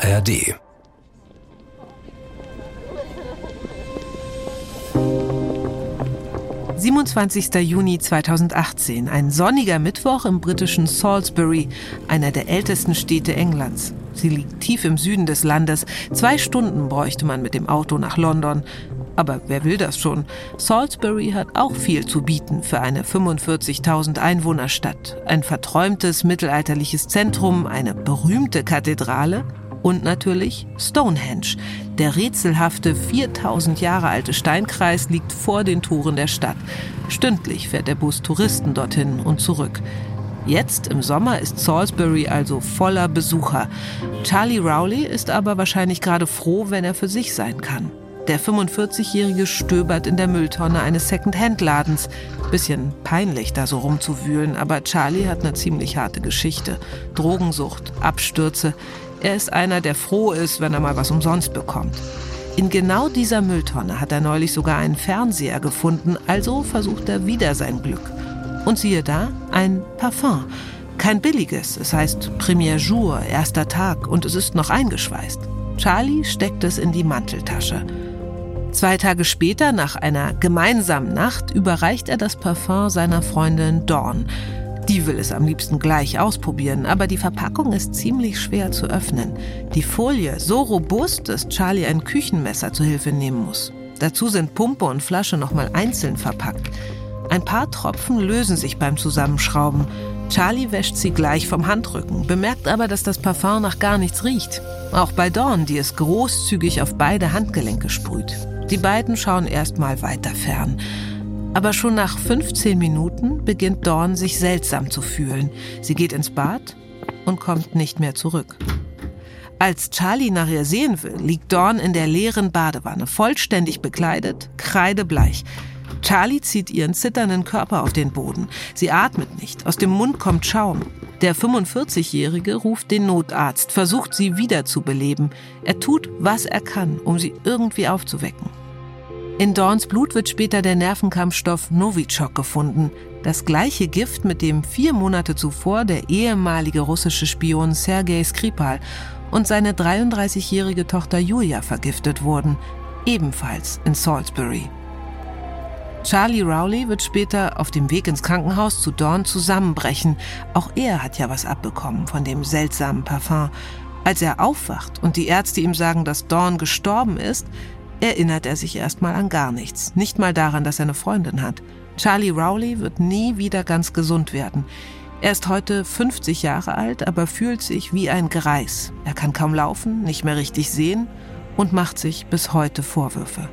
ARD 27. Juni 2018, ein sonniger Mittwoch im britischen Salisbury, einer der ältesten Städte Englands. Sie liegt tief im Süden des Landes. Zwei Stunden bräuchte man mit dem Auto nach London. Aber wer will das schon? Salisbury hat auch viel zu bieten für eine 45.000 Einwohnerstadt. Ein verträumtes mittelalterliches Zentrum, eine berühmte Kathedrale und natürlich Stonehenge. Der rätselhafte 4000 Jahre alte Steinkreis liegt vor den Toren der Stadt. Stündlich fährt der Bus Touristen dorthin und zurück. Jetzt im Sommer ist Salisbury also voller Besucher. Charlie Rowley ist aber wahrscheinlich gerade froh, wenn er für sich sein kann. Der 45-Jährige stöbert in der Mülltonne eines Second-Hand-Ladens. Bisschen peinlich, da so rumzuwühlen, aber Charlie hat eine ziemlich harte Geschichte. Drogensucht, Abstürze. Er ist einer, der froh ist, wenn er mal was umsonst bekommt. In genau dieser Mülltonne hat er neulich sogar einen Fernseher gefunden, also versucht er wieder sein Glück. Und siehe da, ein Parfum. Kein billiges, es heißt Premier Jour, erster Tag und es ist noch eingeschweißt. Charlie steckt es in die Manteltasche. Zwei Tage später, nach einer gemeinsamen Nacht, überreicht er das Parfum seiner Freundin Dawn. Die will es am liebsten gleich ausprobieren, aber die Verpackung ist ziemlich schwer zu öffnen. Die Folie so robust, dass Charlie ein Küchenmesser zu Hilfe nehmen muss. Dazu sind Pumpe und Flasche nochmal einzeln verpackt. Ein paar Tropfen lösen sich beim Zusammenschrauben. Charlie wäscht sie gleich vom Handrücken, bemerkt aber, dass das Parfum nach gar nichts riecht. Auch bei Dawn, die es großzügig auf beide Handgelenke sprüht. Die beiden schauen erstmal weiter fern. Aber schon nach 15 Minuten beginnt Dawn sich seltsam zu fühlen. Sie geht ins Bad und kommt nicht mehr zurück. Als Charlie nach ihr sehen will, liegt Dawn in der leeren Badewanne, vollständig bekleidet, kreidebleich. Charlie zieht ihren zitternden Körper auf den Boden. Sie atmet nicht, aus dem Mund kommt Schaum. Der 45-Jährige ruft den Notarzt, versucht sie wiederzubeleben. Er tut, was er kann, um sie irgendwie aufzuwecken. In Dawns Blut wird später der Nervenkampfstoff Novichok gefunden, das gleiche Gift, mit dem vier Monate zuvor der ehemalige russische Spion Sergei Skripal und seine 33-jährige Tochter Julia vergiftet wurden, ebenfalls in Salisbury. Charlie Rowley wird später auf dem Weg ins Krankenhaus zu Dawn zusammenbrechen. Auch er hat ja was abbekommen von dem seltsamen Parfum. Als er aufwacht und die Ärzte ihm sagen, dass Dawn gestorben ist, erinnert er sich erstmal an gar nichts, nicht mal daran, dass er eine Freundin hat. Charlie Rowley wird nie wieder ganz gesund werden. Er ist heute 50 Jahre alt, aber fühlt sich wie ein Greis. Er kann kaum laufen, nicht mehr richtig sehen und macht sich bis heute Vorwürfe.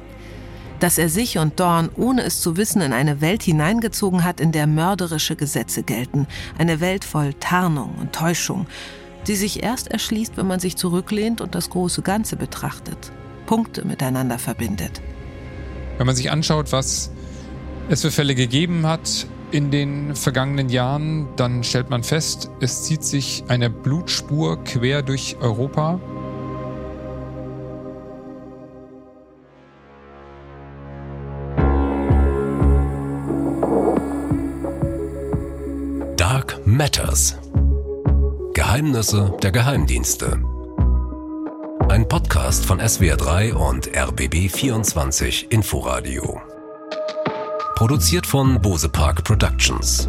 Dass er sich und Dawn, ohne es zu wissen, in eine Welt hineingezogen hat, in der mörderische Gesetze gelten. Eine Welt voll Tarnung und Täuschung, die sich erst erschließt, wenn man sich zurücklehnt und das große Ganze betrachtet. Punkte miteinander verbindet. Wenn man sich anschaut, was es für Fälle gegeben hat in den vergangenen Jahren, dann stellt man fest, es zieht sich eine Blutspur quer durch Europa. Dark Matters. Geheimnisse der Geheimdienste. Ein Podcast von SWR3 und RBB24 Inforadio. Produziert von Bose Park Productions.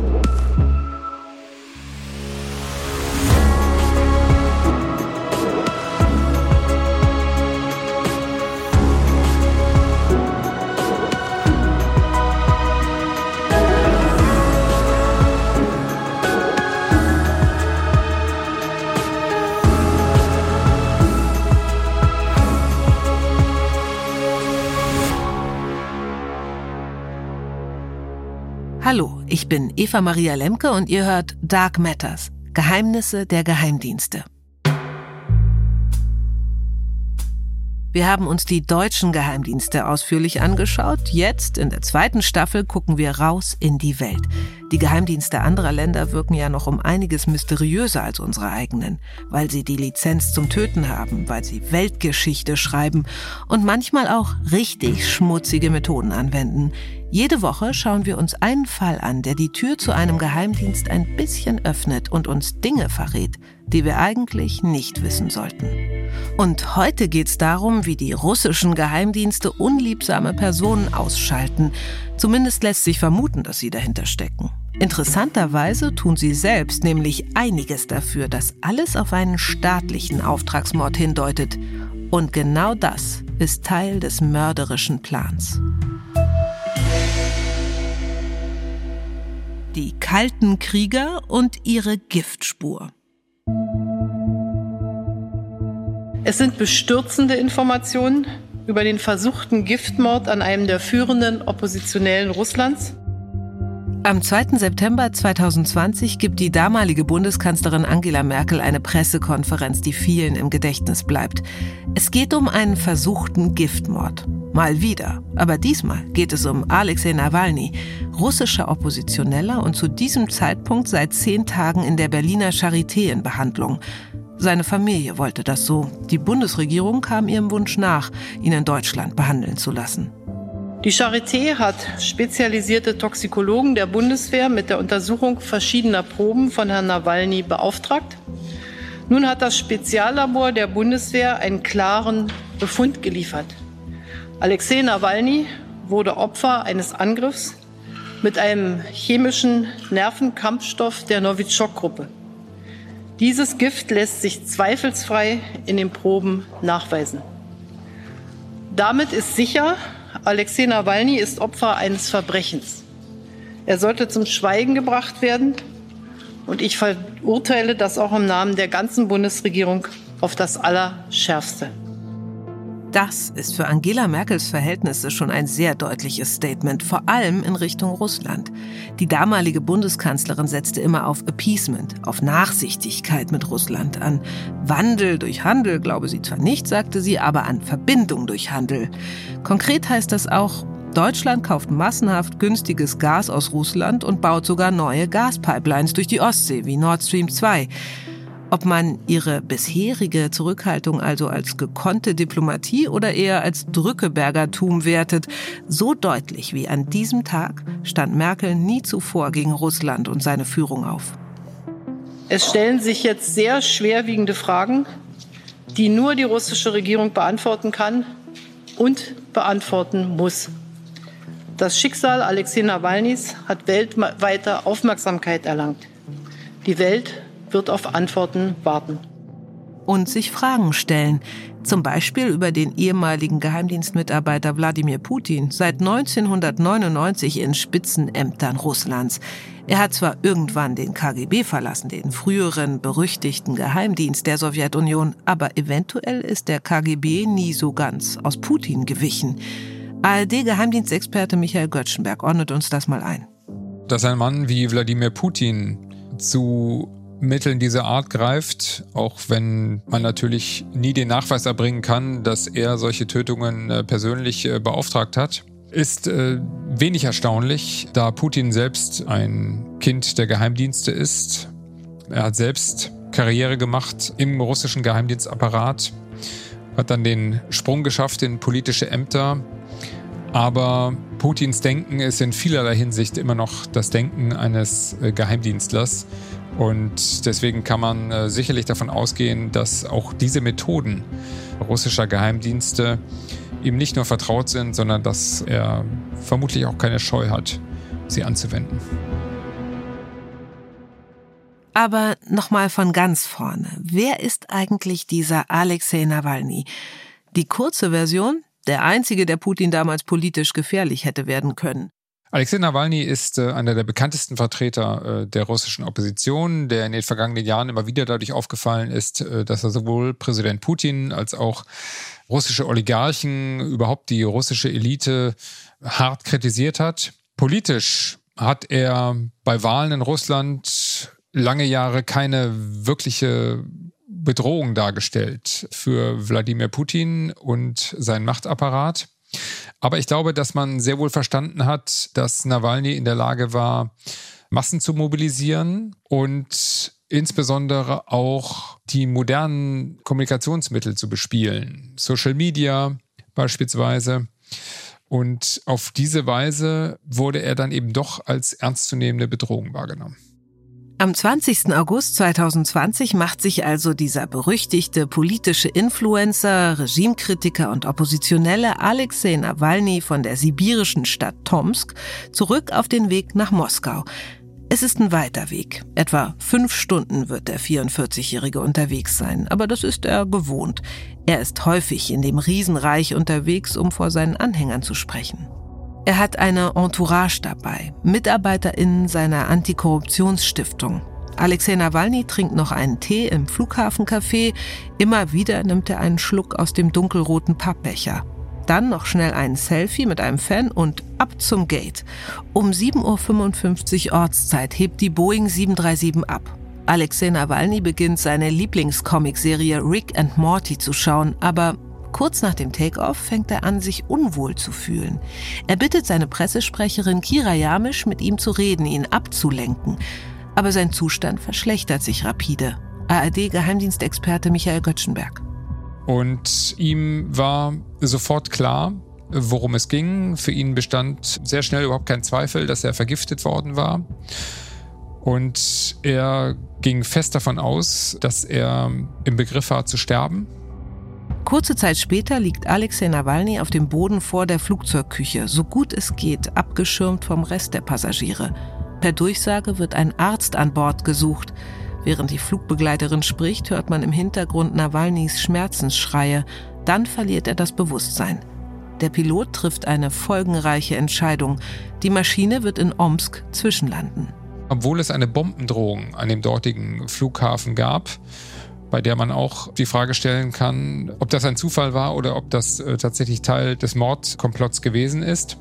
Ich bin Eva Maria Lemke und ihr hört Dark Matters, Geheimnisse der Geheimdienste. Wir haben uns die deutschen Geheimdienste ausführlich angeschaut. Jetzt, in der zweiten Staffel, gucken wir raus in die Welt. Die Geheimdienste anderer Länder wirken ja noch um einiges mysteriöser als unsere eigenen, weil sie die Lizenz zum Töten haben, weil sie Weltgeschichte schreiben und manchmal auch richtig schmutzige Methoden anwenden. Jede Woche schauen wir uns einen Fall an, der die Tür zu einem Geheimdienst ein bisschen öffnet und uns Dinge verrät, die wir eigentlich nicht wissen sollten. Und heute geht es darum, wie die russischen Geheimdienste unliebsame Personen ausschalten. Zumindest lässt sich vermuten, dass sie dahinter stecken. Interessanterweise tun sie selbst nämlich einiges dafür, dass alles auf einen staatlichen Auftragsmord hindeutet. Und genau das ist Teil des mörderischen Plans. die kalten Krieger und ihre Giftspur. Es sind bestürzende Informationen über den versuchten Giftmord an einem der führenden Oppositionellen Russlands. Am 2. September 2020 gibt die damalige Bundeskanzlerin Angela Merkel eine Pressekonferenz, die vielen im Gedächtnis bleibt. Es geht um einen versuchten Giftmord. Mal wieder. Aber diesmal geht es um Alexei Nawalny, russischer Oppositioneller und zu diesem Zeitpunkt seit zehn Tagen in der Berliner Charité in Behandlung. Seine Familie wollte das so. Die Bundesregierung kam ihrem Wunsch nach, ihn in Deutschland behandeln zu lassen. Die Charité hat spezialisierte Toxikologen der Bundeswehr mit der Untersuchung verschiedener Proben von Herrn Nawalny beauftragt. Nun hat das Speziallabor der Bundeswehr einen klaren Befund geliefert. Alexei Nawalny wurde Opfer eines Angriffs mit einem chemischen Nervenkampfstoff der Novichok-Gruppe. Dieses Gift lässt sich zweifelsfrei in den Proben nachweisen. Damit ist sicher, Alexei Nawalny ist Opfer eines Verbrechens. Er sollte zum Schweigen gebracht werden und ich verurteile das auch im Namen der ganzen Bundesregierung auf das Allerschärfste. Das ist für Angela Merkels Verhältnisse schon ein sehr deutliches Statement, vor allem in Richtung Russland. Die damalige Bundeskanzlerin setzte immer auf Appeasement, auf Nachsichtigkeit mit Russland, an Wandel durch Handel, glaube sie zwar nicht, sagte sie, aber an Verbindung durch Handel. Konkret heißt das auch, Deutschland kauft massenhaft günstiges Gas aus Russland und baut sogar neue Gaspipelines durch die Ostsee wie Nord Stream 2. Ob man ihre bisherige Zurückhaltung also als gekonnte Diplomatie oder eher als Drückebergertum wertet, so deutlich wie an diesem Tag stand Merkel nie zuvor gegen Russland und seine Führung auf. Es stellen sich jetzt sehr schwerwiegende Fragen, die nur die russische Regierung beantworten kann und beantworten muss. Das Schicksal Alexei Nawalnys hat weltweite Aufmerksamkeit erlangt. Die Welt wird auf Antworten warten. Und sich Fragen stellen, zum Beispiel über den ehemaligen Geheimdienstmitarbeiter Wladimir Putin, seit 1999 in Spitzenämtern Russlands. Er hat zwar irgendwann den KGB verlassen, den früheren berüchtigten Geheimdienst der Sowjetunion, aber eventuell ist der KGB nie so ganz aus Putin gewichen. ARD-Geheimdienstexperte Michael Göttschenberg ordnet uns das mal ein. Dass ein Mann wie Wladimir Putin zu Mitteln dieser Art greift, auch wenn man natürlich nie den Nachweis erbringen kann, dass er solche Tötungen äh, persönlich äh, beauftragt hat, ist äh, wenig erstaunlich, da Putin selbst ein Kind der Geheimdienste ist. Er hat selbst Karriere gemacht im russischen Geheimdienstapparat, hat dann den Sprung geschafft in politische Ämter. Aber Putins Denken ist in vielerlei Hinsicht immer noch das Denken eines Geheimdienstlers. Und deswegen kann man äh, sicherlich davon ausgehen, dass auch diese Methoden russischer Geheimdienste ihm nicht nur vertraut sind, sondern dass er vermutlich auch keine Scheu hat, sie anzuwenden. Aber nochmal von ganz vorne. Wer ist eigentlich dieser Alexei Nawalny? Die kurze Version, der einzige, der Putin damals politisch gefährlich hätte werden können. Alexei Nawalny ist äh, einer der bekanntesten Vertreter äh, der russischen Opposition, der in den vergangenen Jahren immer wieder dadurch aufgefallen ist, äh, dass er sowohl Präsident Putin als auch russische Oligarchen, überhaupt die russische Elite hart kritisiert hat. Politisch hat er bei Wahlen in Russland lange Jahre keine wirkliche Bedrohung dargestellt für Wladimir Putin und seinen Machtapparat. Aber ich glaube, dass man sehr wohl verstanden hat, dass Nawalny in der Lage war, Massen zu mobilisieren und insbesondere auch die modernen Kommunikationsmittel zu bespielen. Social Media beispielsweise. Und auf diese Weise wurde er dann eben doch als ernstzunehmende Bedrohung wahrgenommen. Am 20. August 2020 macht sich also dieser berüchtigte politische Influencer, Regimekritiker und Oppositionelle Alexei Nawalny von der sibirischen Stadt Tomsk zurück auf den Weg nach Moskau. Es ist ein weiter Weg. Etwa fünf Stunden wird der 44-Jährige unterwegs sein, aber das ist er gewohnt. Er ist häufig in dem Riesenreich unterwegs, um vor seinen Anhängern zu sprechen. Er hat eine Entourage dabei, MitarbeiterInnen seiner Antikorruptionsstiftung. Alexei Nawalny trinkt noch einen Tee im Flughafencafé. Immer wieder nimmt er einen Schluck aus dem dunkelroten Pappbecher. Dann noch schnell ein Selfie mit einem Fan und ab zum Gate. Um 7.55 Uhr Ortszeit hebt die Boeing 737 ab. Alexei Nawalny beginnt seine Lieblingscomicserie Rick and Morty zu schauen, aber Kurz nach dem Takeoff fängt er an, sich unwohl zu fühlen. Er bittet seine Pressesprecherin Kira Jamisch, mit ihm zu reden, ihn abzulenken. Aber sein Zustand verschlechtert sich rapide. ARD-Geheimdienstexperte Michael Göttschenberg. Und ihm war sofort klar, worum es ging. Für ihn bestand sehr schnell überhaupt kein Zweifel, dass er vergiftet worden war. Und er ging fest davon aus, dass er im Begriff war zu sterben. Kurze Zeit später liegt Alexei Nawalny auf dem Boden vor der Flugzeugküche, so gut es geht, abgeschirmt vom Rest der Passagiere. Per Durchsage wird ein Arzt an Bord gesucht. Während die Flugbegleiterin spricht, hört man im Hintergrund Nawalnys Schmerzensschreie. Dann verliert er das Bewusstsein. Der Pilot trifft eine folgenreiche Entscheidung. Die Maschine wird in Omsk zwischenlanden. Obwohl es eine Bombendrohung an dem dortigen Flughafen gab, bei der man auch die Frage stellen kann, ob das ein Zufall war oder ob das äh, tatsächlich Teil des Mordkomplotts gewesen ist.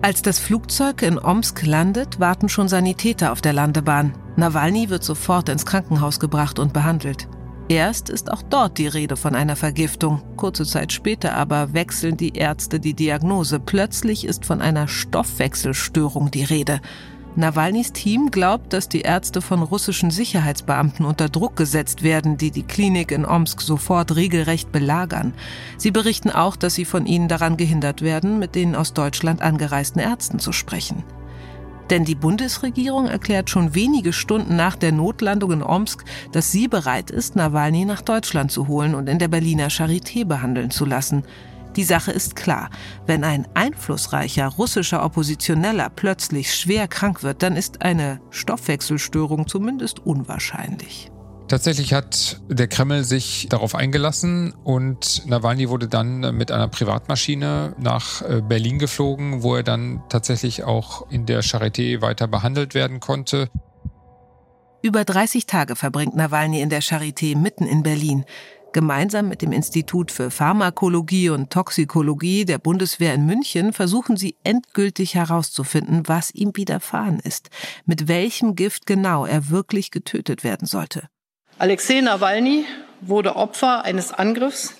Als das Flugzeug in Omsk landet, warten schon Sanitäter auf der Landebahn. Nawalny wird sofort ins Krankenhaus gebracht und behandelt. Erst ist auch dort die Rede von einer Vergiftung. Kurze Zeit später aber wechseln die Ärzte die Diagnose. Plötzlich ist von einer Stoffwechselstörung die Rede. Nawalnys Team glaubt, dass die Ärzte von russischen Sicherheitsbeamten unter Druck gesetzt werden, die die Klinik in Omsk sofort regelrecht belagern. Sie berichten auch, dass sie von ihnen daran gehindert werden, mit den aus Deutschland angereisten Ärzten zu sprechen. Denn die Bundesregierung erklärt schon wenige Stunden nach der Notlandung in Omsk, dass sie bereit ist, Nawalny nach Deutschland zu holen und in der Berliner Charité behandeln zu lassen. Die Sache ist klar. Wenn ein einflussreicher russischer Oppositioneller plötzlich schwer krank wird, dann ist eine Stoffwechselstörung zumindest unwahrscheinlich. Tatsächlich hat der Kreml sich darauf eingelassen und Nawalny wurde dann mit einer Privatmaschine nach äh, Berlin geflogen, wo er dann tatsächlich auch in der Charité weiter behandelt werden konnte. Über 30 Tage verbringt Nawalny in der Charité mitten in Berlin. Gemeinsam mit dem Institut für Pharmakologie und Toxikologie der Bundeswehr in München versuchen sie endgültig herauszufinden, was ihm widerfahren ist, mit welchem Gift genau er wirklich getötet werden sollte. Alexei Nawalny wurde Opfer eines Angriffs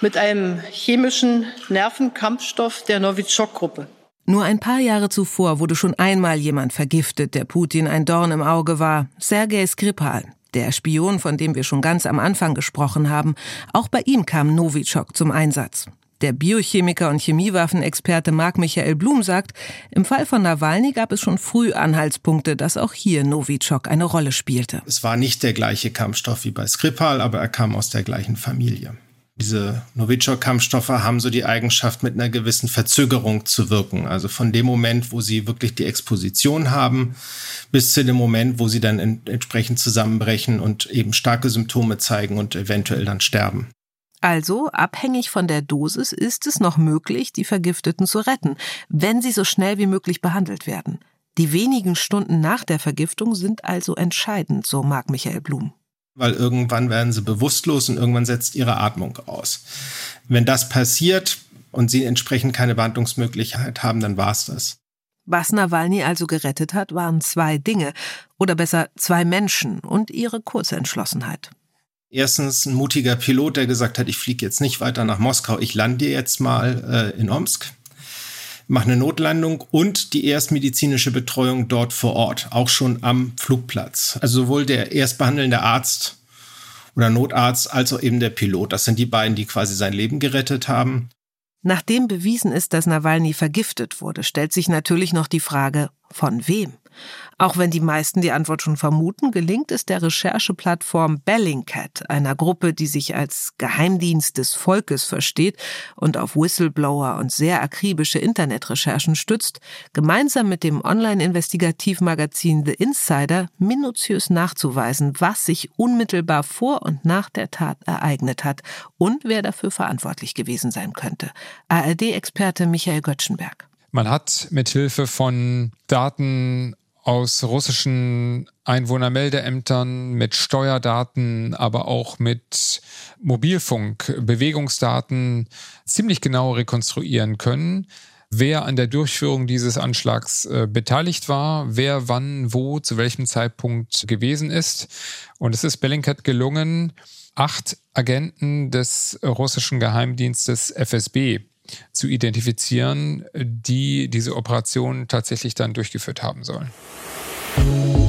mit einem chemischen Nervenkampfstoff der Novichok-Gruppe. Nur ein paar Jahre zuvor wurde schon einmal jemand vergiftet, der Putin ein Dorn im Auge war, Sergei Skripal der Spion, von dem wir schon ganz am Anfang gesprochen haben, auch bei ihm kam Novichok zum Einsatz. Der Biochemiker und Chemiewaffenexperte Marc Michael Blum sagt, im Fall von Nawalny gab es schon früh Anhaltspunkte, dass auch hier Novichok eine Rolle spielte. Es war nicht der gleiche Kampfstoff wie bei Skripal, aber er kam aus der gleichen Familie. Diese Novichok-Kampfstoffe haben so die Eigenschaft, mit einer gewissen Verzögerung zu wirken. Also von dem Moment, wo sie wirklich die Exposition haben, bis zu dem Moment, wo sie dann entsprechend zusammenbrechen und eben starke Symptome zeigen und eventuell dann sterben. Also, abhängig von der Dosis ist es noch möglich, die Vergifteten zu retten, wenn sie so schnell wie möglich behandelt werden. Die wenigen Stunden nach der Vergiftung sind also entscheidend, so mag Michael Blum weil irgendwann werden sie bewusstlos und irgendwann setzt ihre Atmung aus. Wenn das passiert und sie entsprechend keine Behandlungsmöglichkeit haben, dann war es das. Was Nawalny also gerettet hat, waren zwei Dinge, oder besser zwei Menschen und ihre Kurzentschlossenheit. Erstens ein mutiger Pilot, der gesagt hat, ich fliege jetzt nicht weiter nach Moskau, ich lande jetzt mal äh, in Omsk mache eine Notlandung und die erstmedizinische Betreuung dort vor Ort, auch schon am Flugplatz. Also sowohl der erstbehandelnde Arzt oder Notarzt als auch eben der Pilot. Das sind die beiden, die quasi sein Leben gerettet haben. Nachdem bewiesen ist, dass Nawalny vergiftet wurde, stellt sich natürlich noch die Frage, von wem? Auch wenn die meisten die Antwort schon vermuten, gelingt es der Rechercheplattform Bellingcat, einer Gruppe, die sich als Geheimdienst des Volkes versteht und auf Whistleblower und sehr akribische Internetrecherchen stützt, gemeinsam mit dem Online-Investigativmagazin The Insider minutiös nachzuweisen, was sich unmittelbar vor und nach der Tat ereignet hat und wer dafür verantwortlich gewesen sein könnte. ARD-Experte Michael Göttschenberg. Man hat mithilfe von Daten aus russischen Einwohnermeldeämtern, mit Steuerdaten, aber auch mit Mobilfunk, Bewegungsdaten ziemlich genau rekonstruieren können, wer an der Durchführung dieses Anschlags äh, beteiligt war, wer wann, wo, zu welchem Zeitpunkt gewesen ist. Und es ist Bellingcat gelungen, acht Agenten des russischen Geheimdienstes FSB zu identifizieren, die diese Operation tatsächlich dann durchgeführt haben sollen.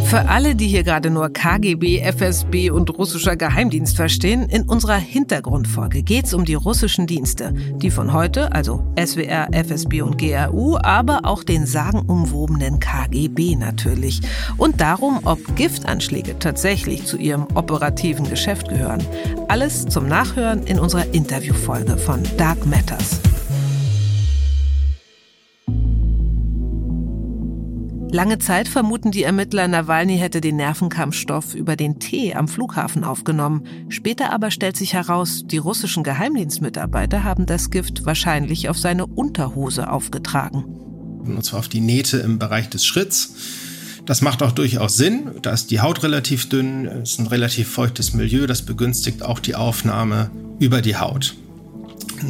Für alle, die hier gerade nur KGB, FSB und russischer Geheimdienst verstehen, in unserer Hintergrundfolge geht es um die russischen Dienste, die von heute, also SWR, FSB und GRU, aber auch den sagenumwobenen KGB natürlich. Und darum, ob Giftanschläge tatsächlich zu ihrem operativen Geschäft gehören. Alles zum Nachhören in unserer Interviewfolge von Dark Matters. Lange Zeit vermuten die Ermittler, Nawalny hätte den Nervenkampfstoff über den Tee am Flughafen aufgenommen. Später aber stellt sich heraus, die russischen Geheimdienstmitarbeiter haben das Gift wahrscheinlich auf seine Unterhose aufgetragen. Und zwar auf die Nähte im Bereich des Schritts. Das macht auch durchaus Sinn. Da ist die Haut relativ dünn, ist ein relativ feuchtes Milieu, das begünstigt auch die Aufnahme über die Haut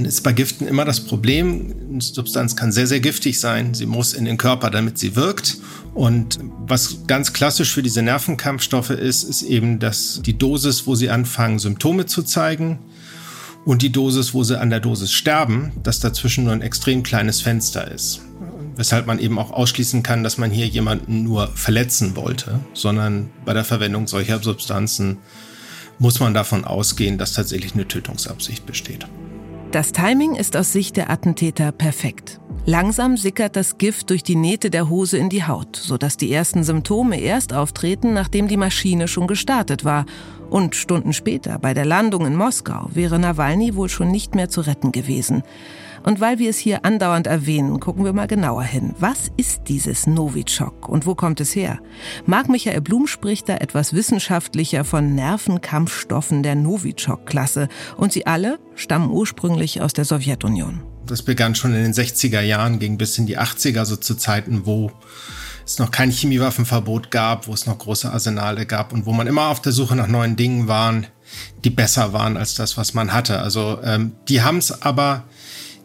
ist bei Giften immer das Problem, eine Substanz kann sehr, sehr giftig sein. Sie muss in den Körper, damit sie wirkt. Und was ganz klassisch für diese Nervenkampfstoffe ist, ist eben, dass die Dosis, wo sie anfangen, Symptome zu zeigen, und die Dosis, wo sie an der Dosis sterben, dass dazwischen nur ein extrem kleines Fenster ist. Weshalb man eben auch ausschließen kann, dass man hier jemanden nur verletzen wollte, sondern bei der Verwendung solcher Substanzen muss man davon ausgehen, dass tatsächlich eine Tötungsabsicht besteht. Das Timing ist aus Sicht der Attentäter perfekt. Langsam sickert das Gift durch die Nähte der Hose in die Haut, sodass die ersten Symptome erst auftreten, nachdem die Maschine schon gestartet war. Und Stunden später, bei der Landung in Moskau, wäre Nawalny wohl schon nicht mehr zu retten gewesen. Und weil wir es hier andauernd erwähnen, gucken wir mal genauer hin. Was ist dieses Novichok und wo kommt es her? Marc Michael Blum spricht da etwas wissenschaftlicher von Nervenkampfstoffen der Novichok-Klasse. Und sie alle stammen ursprünglich aus der Sowjetunion. Das begann schon in den 60er Jahren, ging bis in die 80er, so zu Zeiten, wo es noch kein Chemiewaffenverbot gab, wo es noch große Arsenale gab und wo man immer auf der Suche nach neuen Dingen waren, die besser waren als das, was man hatte. Also ähm, die haben es aber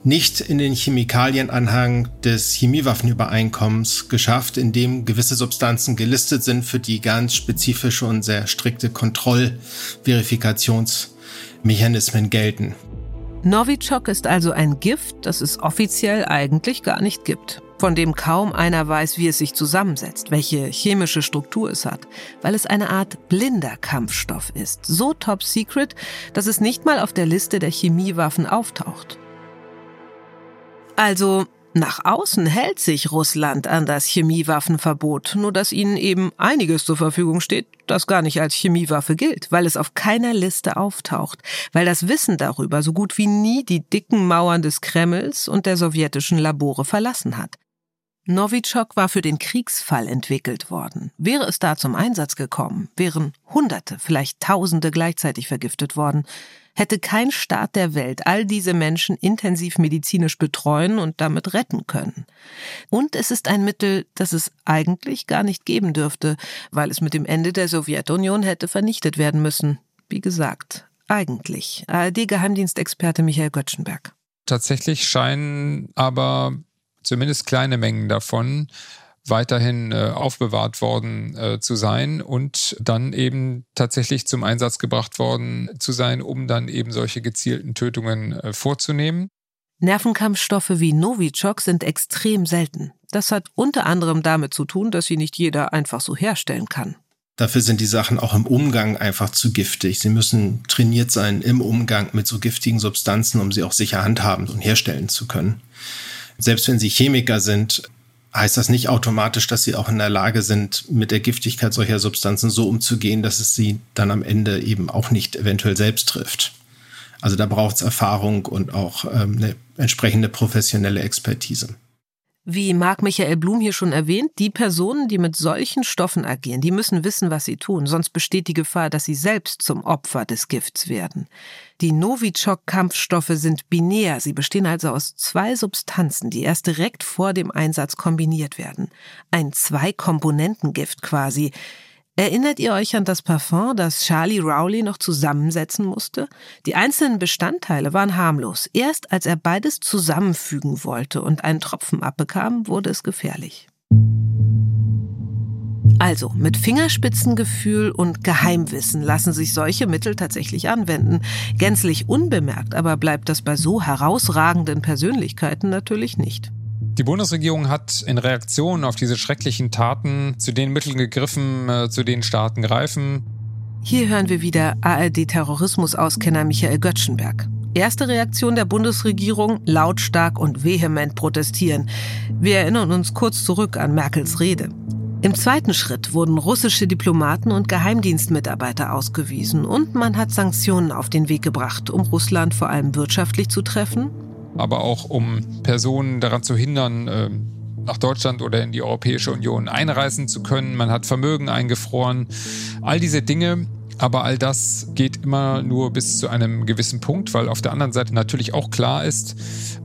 nicht in den Chemikalienanhang des Chemiewaffenübereinkommens geschafft, in dem gewisse Substanzen gelistet sind, für die ganz spezifische und sehr strikte Kontrollverifikationsmechanismen gelten. Novichok ist also ein Gift, das es offiziell eigentlich gar nicht gibt, von dem kaum einer weiß, wie es sich zusammensetzt, welche chemische Struktur es hat, weil es eine Art blinder Kampfstoff ist, so top secret, dass es nicht mal auf der Liste der Chemiewaffen auftaucht. Also nach außen hält sich Russland an das Chemiewaffenverbot, nur dass ihnen eben einiges zur Verfügung steht, das gar nicht als Chemiewaffe gilt, weil es auf keiner Liste auftaucht, weil das Wissen darüber so gut wie nie die dicken Mauern des Kremls und der sowjetischen Labore verlassen hat. Novichok war für den Kriegsfall entwickelt worden. Wäre es da zum Einsatz gekommen, wären Hunderte, vielleicht Tausende gleichzeitig vergiftet worden, hätte kein Staat der Welt all diese Menschen intensiv medizinisch betreuen und damit retten können. Und es ist ein Mittel, das es eigentlich gar nicht geben dürfte, weil es mit dem Ende der Sowjetunion hätte vernichtet werden müssen. Wie gesagt, eigentlich. ARD-Geheimdienstexperte Michael Göttschenberg. Tatsächlich scheinen aber zumindest kleine Mengen davon weiterhin äh, aufbewahrt worden äh, zu sein und dann eben tatsächlich zum Einsatz gebracht worden zu sein, um dann eben solche gezielten Tötungen äh, vorzunehmen. Nervenkampfstoffe wie Novichok sind extrem selten. Das hat unter anderem damit zu tun, dass sie nicht jeder einfach so herstellen kann. Dafür sind die Sachen auch im Umgang einfach zu giftig. Sie müssen trainiert sein im Umgang mit so giftigen Substanzen, um sie auch sicher handhaben und herstellen zu können. Selbst wenn sie Chemiker sind, heißt das nicht automatisch, dass sie auch in der Lage sind, mit der Giftigkeit solcher Substanzen so umzugehen, dass es sie dann am Ende eben auch nicht eventuell selbst trifft. Also da braucht es Erfahrung und auch ähm, eine entsprechende professionelle Expertise. Wie Marc Michael Blum hier schon erwähnt, die Personen, die mit solchen Stoffen agieren, die müssen wissen, was sie tun, sonst besteht die Gefahr, dass sie selbst zum Opfer des Gifts werden. Die Novichok-Kampfstoffe sind binär, sie bestehen also aus zwei Substanzen, die erst direkt vor dem Einsatz kombiniert werden. Ein Zwei-Komponenten-Gift quasi. Erinnert ihr euch an das Parfum, das Charlie Rowley noch zusammensetzen musste? Die einzelnen Bestandteile waren harmlos. Erst als er beides zusammenfügen wollte und einen Tropfen abbekam, wurde es gefährlich. Also, mit Fingerspitzengefühl und Geheimwissen lassen sich solche Mittel tatsächlich anwenden. Gänzlich unbemerkt aber bleibt das bei so herausragenden Persönlichkeiten natürlich nicht. Die Bundesregierung hat in Reaktion auf diese schrecklichen Taten zu den Mitteln gegriffen, äh, zu denen Staaten greifen. Hier hören wir wieder ARD-Terrorismusauskenner Michael Göttschenberg. Erste Reaktion der Bundesregierung, lautstark und vehement protestieren. Wir erinnern uns kurz zurück an Merkels Rede. Im zweiten Schritt wurden russische Diplomaten und Geheimdienstmitarbeiter ausgewiesen und man hat Sanktionen auf den Weg gebracht, um Russland vor allem wirtschaftlich zu treffen aber auch um Personen daran zu hindern, ähm, nach Deutschland oder in die Europäische Union einreisen zu können. Man hat Vermögen eingefroren. All diese Dinge aber all das geht immer nur bis zu einem gewissen Punkt, weil auf der anderen Seite natürlich auch klar ist,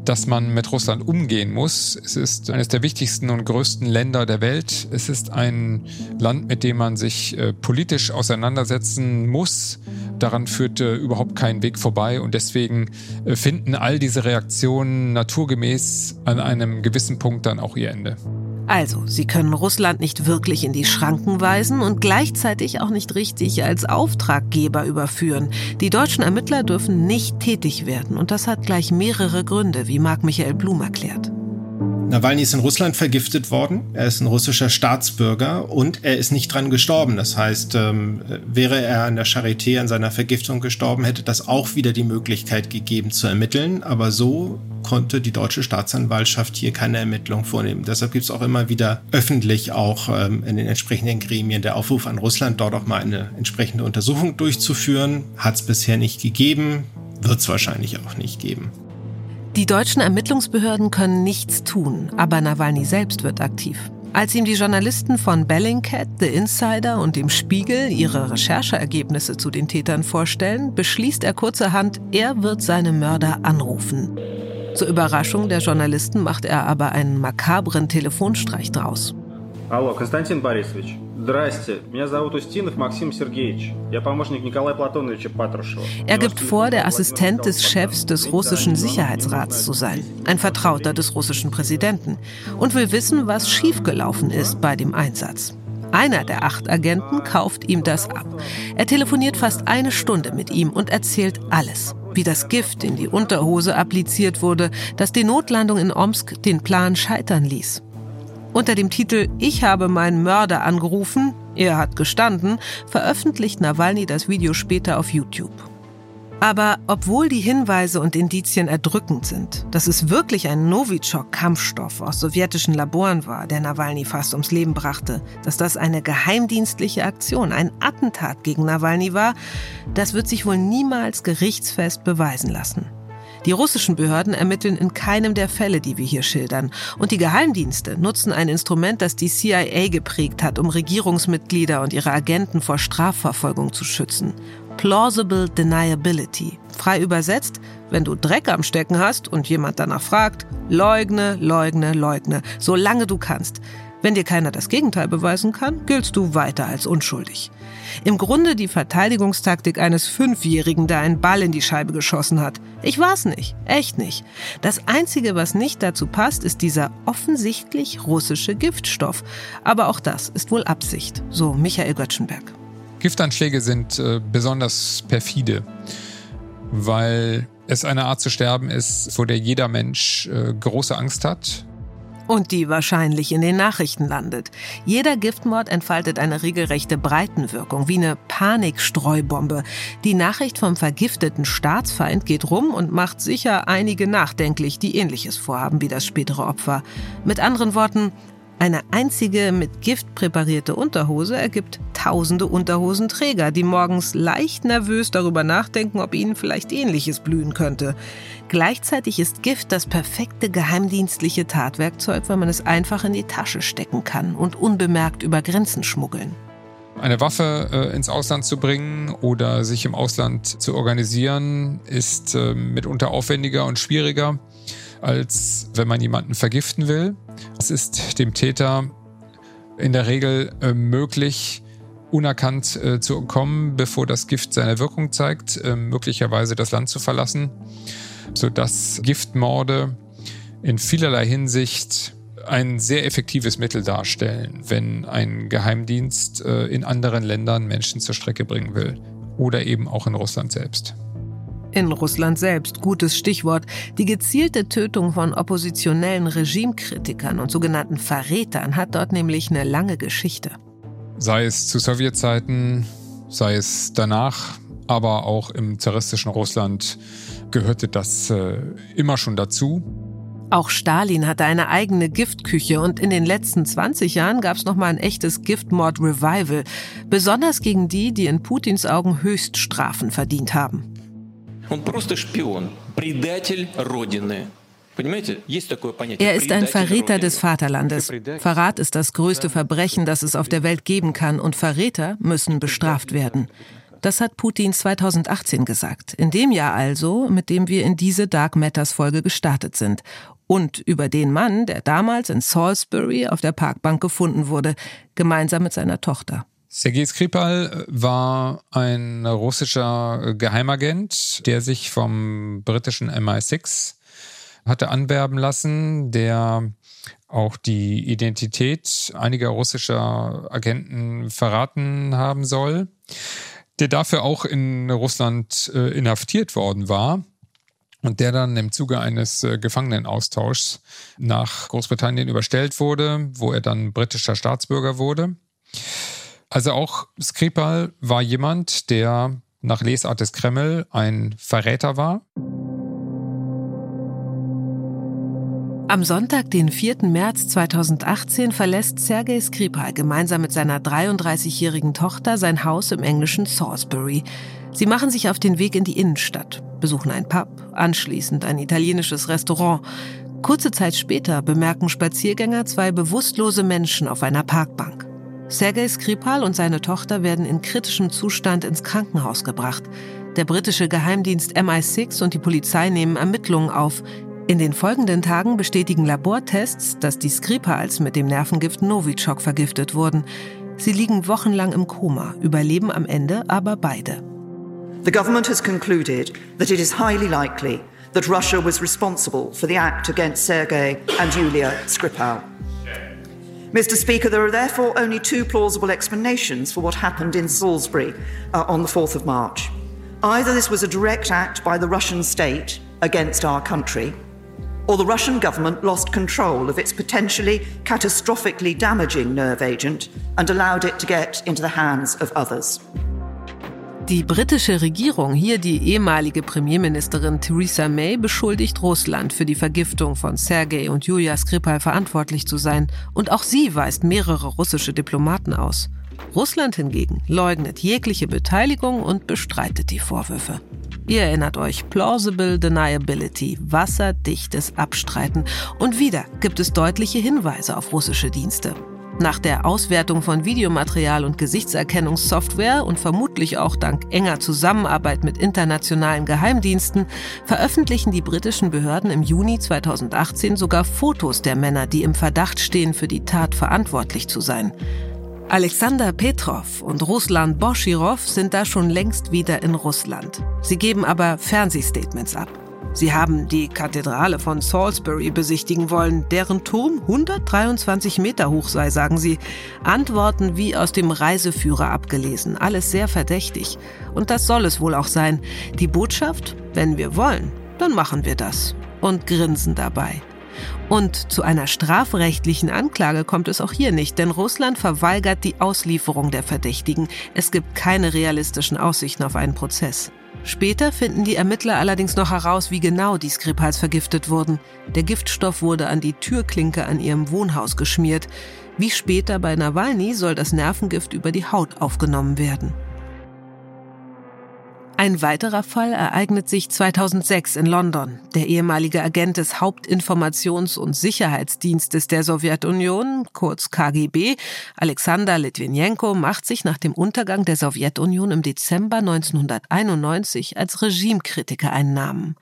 dass man mit Russland umgehen muss. Es ist eines der wichtigsten und größten Länder der Welt. Es ist ein Land, mit dem man sich äh, politisch auseinandersetzen muss. Daran führt äh, überhaupt kein Weg vorbei und deswegen äh, finden all diese Reaktionen naturgemäß an einem gewissen Punkt dann auch ihr Ende. Also, sie können Russland nicht wirklich in die Schranken weisen und gleichzeitig auch nicht richtig als Auftraggeber überführen. Die deutschen Ermittler dürfen nicht tätig werden und das hat gleich mehrere Gründe, wie Marc Michael Blum erklärt. Nawalny ist in Russland vergiftet worden. Er ist ein russischer Staatsbürger und er ist nicht dran gestorben. Das heißt, ähm, wäre er an der Charité an seiner Vergiftung gestorben, hätte das auch wieder die Möglichkeit gegeben zu ermitteln. Aber so konnte die deutsche Staatsanwaltschaft hier keine Ermittlung vornehmen. Deshalb gibt es auch immer wieder öffentlich auch ähm, in den entsprechenden Gremien der Aufruf an Russland, dort auch mal eine entsprechende Untersuchung durchzuführen. Hat es bisher nicht gegeben, wird es wahrscheinlich auch nicht geben. Die deutschen Ermittlungsbehörden können nichts tun, aber Nawalny selbst wird aktiv. Als ihm die Journalisten von Bellingcat, The Insider und dem Spiegel ihre Rechercheergebnisse zu den Tätern vorstellen, beschließt er kurzerhand, er wird seine Mörder anrufen. Zur Überraschung der Journalisten macht er aber einen makabren Telefonstreich draus. Hallo, Konstantin Borisovich. Er gibt vor, der Assistent des Chefs des russischen Sicherheitsrats zu sein, ein Vertrauter des russischen Präsidenten, und will wissen, was schiefgelaufen ist bei dem Einsatz. Einer der acht Agenten kauft ihm das ab. Er telefoniert fast eine Stunde mit ihm und erzählt alles. Wie das Gift in die Unterhose appliziert wurde, dass die Notlandung in Omsk den Plan scheitern ließ. Unter dem Titel Ich habe meinen Mörder angerufen, er hat gestanden, veröffentlicht Nawalny das Video später auf YouTube. Aber obwohl die Hinweise und Indizien erdrückend sind, dass es wirklich ein Novichok-Kampfstoff aus sowjetischen Laboren war, der Nawalny fast ums Leben brachte, dass das eine geheimdienstliche Aktion, ein Attentat gegen Nawalny war, das wird sich wohl niemals gerichtsfest beweisen lassen. Die russischen Behörden ermitteln in keinem der Fälle, die wir hier schildern. Und die Geheimdienste nutzen ein Instrument, das die CIA geprägt hat, um Regierungsmitglieder und ihre Agenten vor Strafverfolgung zu schützen. Plausible Deniability. Frei übersetzt, wenn du Dreck am Stecken hast und jemand danach fragt, leugne, leugne, leugne, solange du kannst. Wenn dir keiner das Gegenteil beweisen kann, giltst du weiter als unschuldig. Im Grunde die Verteidigungstaktik eines Fünfjährigen, der einen Ball in die Scheibe geschossen hat. Ich war's nicht, echt nicht. Das Einzige, was nicht dazu passt, ist dieser offensichtlich russische Giftstoff. Aber auch das ist wohl Absicht, so Michael Göttschenberg. Giftanschläge sind äh, besonders perfide, weil es eine Art zu sterben ist, vor der jeder Mensch äh, große Angst hat und die wahrscheinlich in den Nachrichten landet. Jeder Giftmord entfaltet eine regelrechte Breitenwirkung, wie eine Panikstreubombe. Die Nachricht vom vergifteten Staatsfeind geht rum und macht sicher einige nachdenklich, die ähnliches vorhaben wie das spätere Opfer. Mit anderen Worten, eine einzige mit Gift präparierte Unterhose ergibt tausende Unterhosenträger, die morgens leicht nervös darüber nachdenken, ob ihnen vielleicht ähnliches blühen könnte. Gleichzeitig ist Gift das perfekte geheimdienstliche Tatwerkzeug, weil man es einfach in die Tasche stecken kann und unbemerkt über Grenzen schmuggeln. Eine Waffe äh, ins Ausland zu bringen oder sich im Ausland zu organisieren, ist äh, mitunter aufwendiger und schwieriger, als wenn man jemanden vergiften will. Es ist dem Täter in der Regel äh, möglich, unerkannt äh, zu entkommen, bevor das Gift seine Wirkung zeigt, äh, möglicherweise das Land zu verlassen, sodass Giftmorde in vielerlei Hinsicht ein sehr effektives Mittel darstellen, wenn ein Geheimdienst in anderen Ländern Menschen zur Strecke bringen will oder eben auch in Russland selbst. In Russland selbst, gutes Stichwort, die gezielte Tötung von oppositionellen Regimekritikern und sogenannten Verrätern hat dort nämlich eine lange Geschichte. Sei es zu Sowjetzeiten, sei es danach, aber auch im zaristischen Russland gehörte das äh, immer schon dazu. Auch Stalin hatte eine eigene Giftküche und in den letzten 20 Jahren gab es nochmal ein echtes Giftmord-Revival, besonders gegen die, die in Putins Augen Höchststrafen verdient haben. Er ist ein Verräter des Vaterlandes. Verrat ist das größte Verbrechen, das es auf der Welt geben kann, und Verräter müssen bestraft werden. Das hat Putin 2018 gesagt. In dem Jahr also, mit dem wir in diese Dark Matters Folge gestartet sind. Und über den Mann, der damals in Salisbury auf der Parkbank gefunden wurde, gemeinsam mit seiner Tochter. Sergei Skripal war ein russischer Geheimagent, der sich vom britischen MI6 hatte anwerben lassen, der auch die Identität einiger russischer Agenten verraten haben soll, der dafür auch in Russland äh, inhaftiert worden war und der dann im Zuge eines äh, Gefangenenaustauschs nach Großbritannien überstellt wurde, wo er dann britischer Staatsbürger wurde. Also auch Skripal war jemand, der nach Lesart des Kreml ein Verräter war. Am Sonntag, den 4. März 2018, verlässt Sergei Skripal gemeinsam mit seiner 33-jährigen Tochter sein Haus im englischen Salisbury. Sie machen sich auf den Weg in die Innenstadt, besuchen ein Pub, anschließend ein italienisches Restaurant. Kurze Zeit später bemerken Spaziergänger zwei bewusstlose Menschen auf einer Parkbank. Sergei Skripal und seine Tochter werden in kritischem Zustand ins Krankenhaus gebracht. Der britische Geheimdienst MI6 und die Polizei nehmen Ermittlungen auf. In den folgenden Tagen bestätigen Labortests, dass die Skripals mit dem Nervengift Novichok vergiftet wurden. Sie liegen wochenlang im Koma, überleben am Ende aber beide. The government has concluded that it is highly likely that Russia was responsible for the act against Sergei and Yulia Skripal. Mr. Speaker, there are therefore only two plausible explanations for what happened in Salisbury uh, on the 4th of March. Either this was a direct act by the Russian state against our country, or the Russian government lost control of its potentially catastrophically damaging nerve agent and allowed it to get into the hands of others. Die britische Regierung, hier die ehemalige Premierministerin Theresa May, beschuldigt Russland für die Vergiftung von Sergei und Julia Skripal verantwortlich zu sein. Und auch sie weist mehrere russische Diplomaten aus. Russland hingegen leugnet jegliche Beteiligung und bestreitet die Vorwürfe. Ihr erinnert euch, plausible deniability, wasserdichtes Abstreiten. Und wieder gibt es deutliche Hinweise auf russische Dienste. Nach der Auswertung von Videomaterial und Gesichtserkennungssoftware und vermutlich auch dank enger Zusammenarbeit mit internationalen Geheimdiensten veröffentlichen die britischen Behörden im Juni 2018 sogar Fotos der Männer, die im Verdacht stehen, für die Tat verantwortlich zu sein. Alexander Petrov und Ruslan Boschirov sind da schon längst wieder in Russland. Sie geben aber Fernsehstatements ab. Sie haben die Kathedrale von Salisbury besichtigen wollen, deren Turm 123 Meter hoch sei, sagen sie. Antworten wie aus dem Reiseführer abgelesen, alles sehr verdächtig. Und das soll es wohl auch sein. Die Botschaft, wenn wir wollen, dann machen wir das. Und grinsen dabei. Und zu einer strafrechtlichen Anklage kommt es auch hier nicht, denn Russland verweigert die Auslieferung der Verdächtigen. Es gibt keine realistischen Aussichten auf einen Prozess. Später finden die Ermittler allerdings noch heraus, wie genau die Skripals vergiftet wurden. Der Giftstoff wurde an die Türklinke an ihrem Wohnhaus geschmiert. Wie später bei Nawalny soll das Nervengift über die Haut aufgenommen werden. Ein weiterer Fall ereignet sich 2006 in London. Der ehemalige Agent des Hauptinformations- und Sicherheitsdienstes der Sowjetunion, kurz KGB, Alexander Litvinenko, macht sich nach dem Untergang der Sowjetunion im Dezember 1991 als Regimekritiker einen Namen.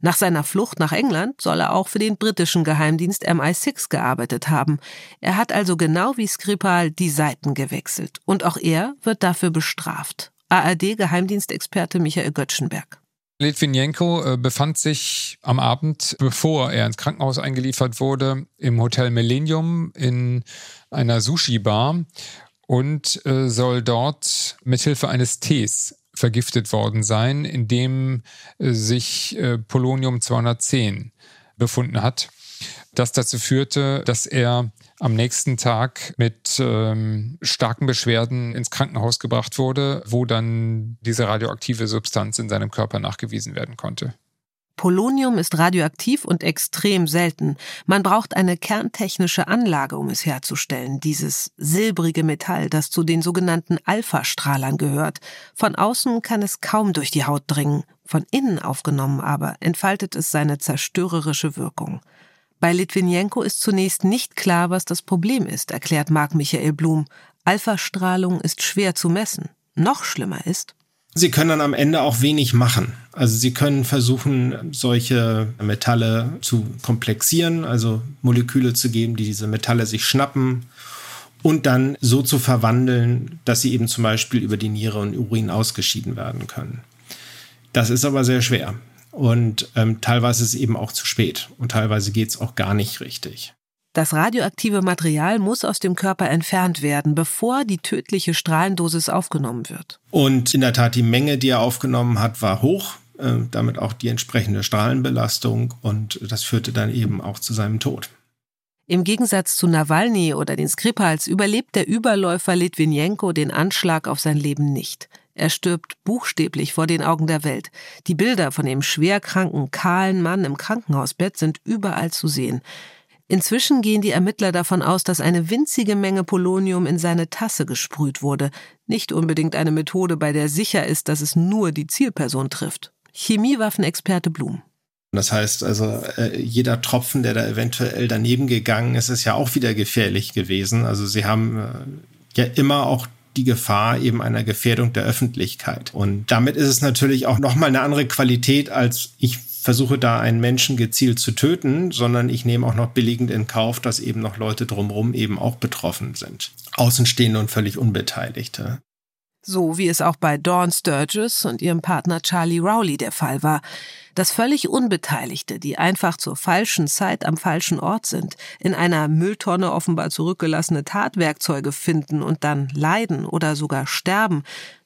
Nach seiner Flucht nach England soll er auch für den britischen Geheimdienst MI6 gearbeitet haben. Er hat also genau wie Skripal die Seiten gewechselt. Und auch er wird dafür bestraft. ARD-Geheimdienstexperte Michael Göttschenberg. Litvinenko äh, befand sich am Abend, bevor er ins Krankenhaus eingeliefert wurde, im Hotel Millennium in einer Sushi-Bar und äh, soll dort mithilfe eines Tees vergiftet worden sein, in dem äh, sich Polonium 210 befunden hat. Das dazu führte, dass er am nächsten Tag mit ähm, starken Beschwerden ins Krankenhaus gebracht wurde, wo dann diese radioaktive Substanz in seinem Körper nachgewiesen werden konnte. Polonium ist radioaktiv und extrem selten. Man braucht eine kerntechnische Anlage, um es herzustellen. Dieses silbrige Metall, das zu den sogenannten Alpha-Strahlern gehört. Von außen kann es kaum durch die Haut dringen. Von innen aufgenommen aber entfaltet es seine zerstörerische Wirkung. Bei Litvinenko ist zunächst nicht klar, was das Problem ist, erklärt Marc Michael Blum. Alpha-Strahlung ist schwer zu messen. Noch schlimmer ist, Sie können dann am Ende auch wenig machen. Also Sie können versuchen, solche Metalle zu komplexieren, also Moleküle zu geben, die diese Metalle sich schnappen und dann so zu verwandeln, dass sie eben zum Beispiel über die Niere und Urin ausgeschieden werden können. Das ist aber sehr schwer. Und ähm, teilweise ist es eben auch zu spät und teilweise geht es auch gar nicht richtig. Das radioaktive Material muss aus dem Körper entfernt werden, bevor die tödliche Strahlendosis aufgenommen wird. Und in der Tat, die Menge, die er aufgenommen hat, war hoch, äh, damit auch die entsprechende Strahlenbelastung und das führte dann eben auch zu seinem Tod. Im Gegensatz zu Nawalny oder den Skripals überlebt der Überläufer Litvinenko den Anschlag auf sein Leben nicht. Er stirbt buchstäblich vor den Augen der Welt. Die Bilder von dem schwerkranken, kahlen Mann im Krankenhausbett sind überall zu sehen. Inzwischen gehen die Ermittler davon aus, dass eine winzige Menge Polonium in seine Tasse gesprüht wurde. Nicht unbedingt eine Methode, bei der sicher ist, dass es nur die Zielperson trifft. Chemiewaffenexperte Blum. Das heißt also, äh, jeder Tropfen, der da eventuell daneben gegangen ist, ist ja auch wieder gefährlich gewesen. Also sie haben äh, ja immer auch die Gefahr eben einer Gefährdung der Öffentlichkeit. Und damit ist es natürlich auch nochmal eine andere Qualität, als ich versuche da einen Menschen gezielt zu töten, sondern ich nehme auch noch billigend in Kauf, dass eben noch Leute drumherum eben auch betroffen sind. Außenstehende und völlig Unbeteiligte. So wie es auch bei Dawn Sturgis und ihrem Partner Charlie Rowley der Fall war. Dass völlig Unbeteiligte, die einfach zur falschen Zeit am falschen Ort sind, in einer Mülltonne offenbar zurückgelassene Tatwerkzeuge finden und dann leiden oder sogar sterben,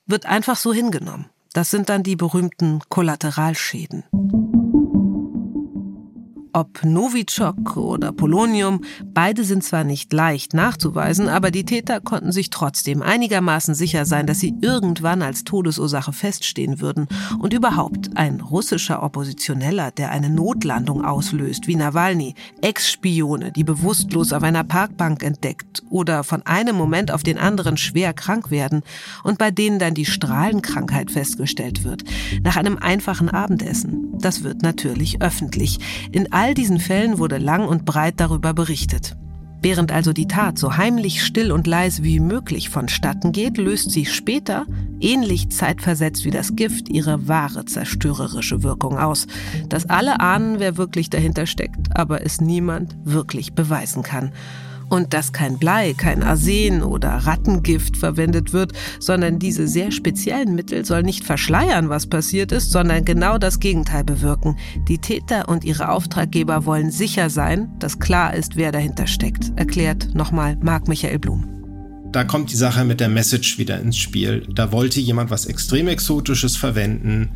wird einfach so hingenommen. Das sind dann die berühmten Kollateralschäden. Ob Novichok oder Polonium, beide sind zwar nicht leicht nachzuweisen, aber die Täter konnten sich trotzdem einigermaßen sicher sein, dass sie irgendwann als Todesursache feststehen würden. Und überhaupt ein russischer Oppositioneller, der eine Notlandung auslöst, wie Nawalny, Ex-Spione, die bewusstlos auf einer Parkbank entdeckt oder von einem Moment auf den anderen schwer krank werden und bei denen dann die Strahlenkrankheit festgestellt wird. Nach einem einfachen Abendessen. Das wird natürlich öffentlich. In all diesen Fällen wurde lang und breit darüber berichtet. Während also die Tat so heimlich still und leise wie möglich vonstatten geht, löst sie später, ähnlich zeitversetzt wie das Gift, ihre wahre zerstörerische Wirkung aus, dass alle ahnen, wer wirklich dahinter steckt, aber es niemand wirklich beweisen kann. Und dass kein Blei, kein Arsen oder Rattengift verwendet wird, sondern diese sehr speziellen Mittel sollen nicht verschleiern, was passiert ist, sondern genau das Gegenteil bewirken. Die Täter und ihre Auftraggeber wollen sicher sein, dass klar ist, wer dahinter steckt, erklärt nochmal Marc Michael Blum. da kommt die Sache mit der Message wieder ins Spiel. Da wollte jemand was extrem Exotisches verwenden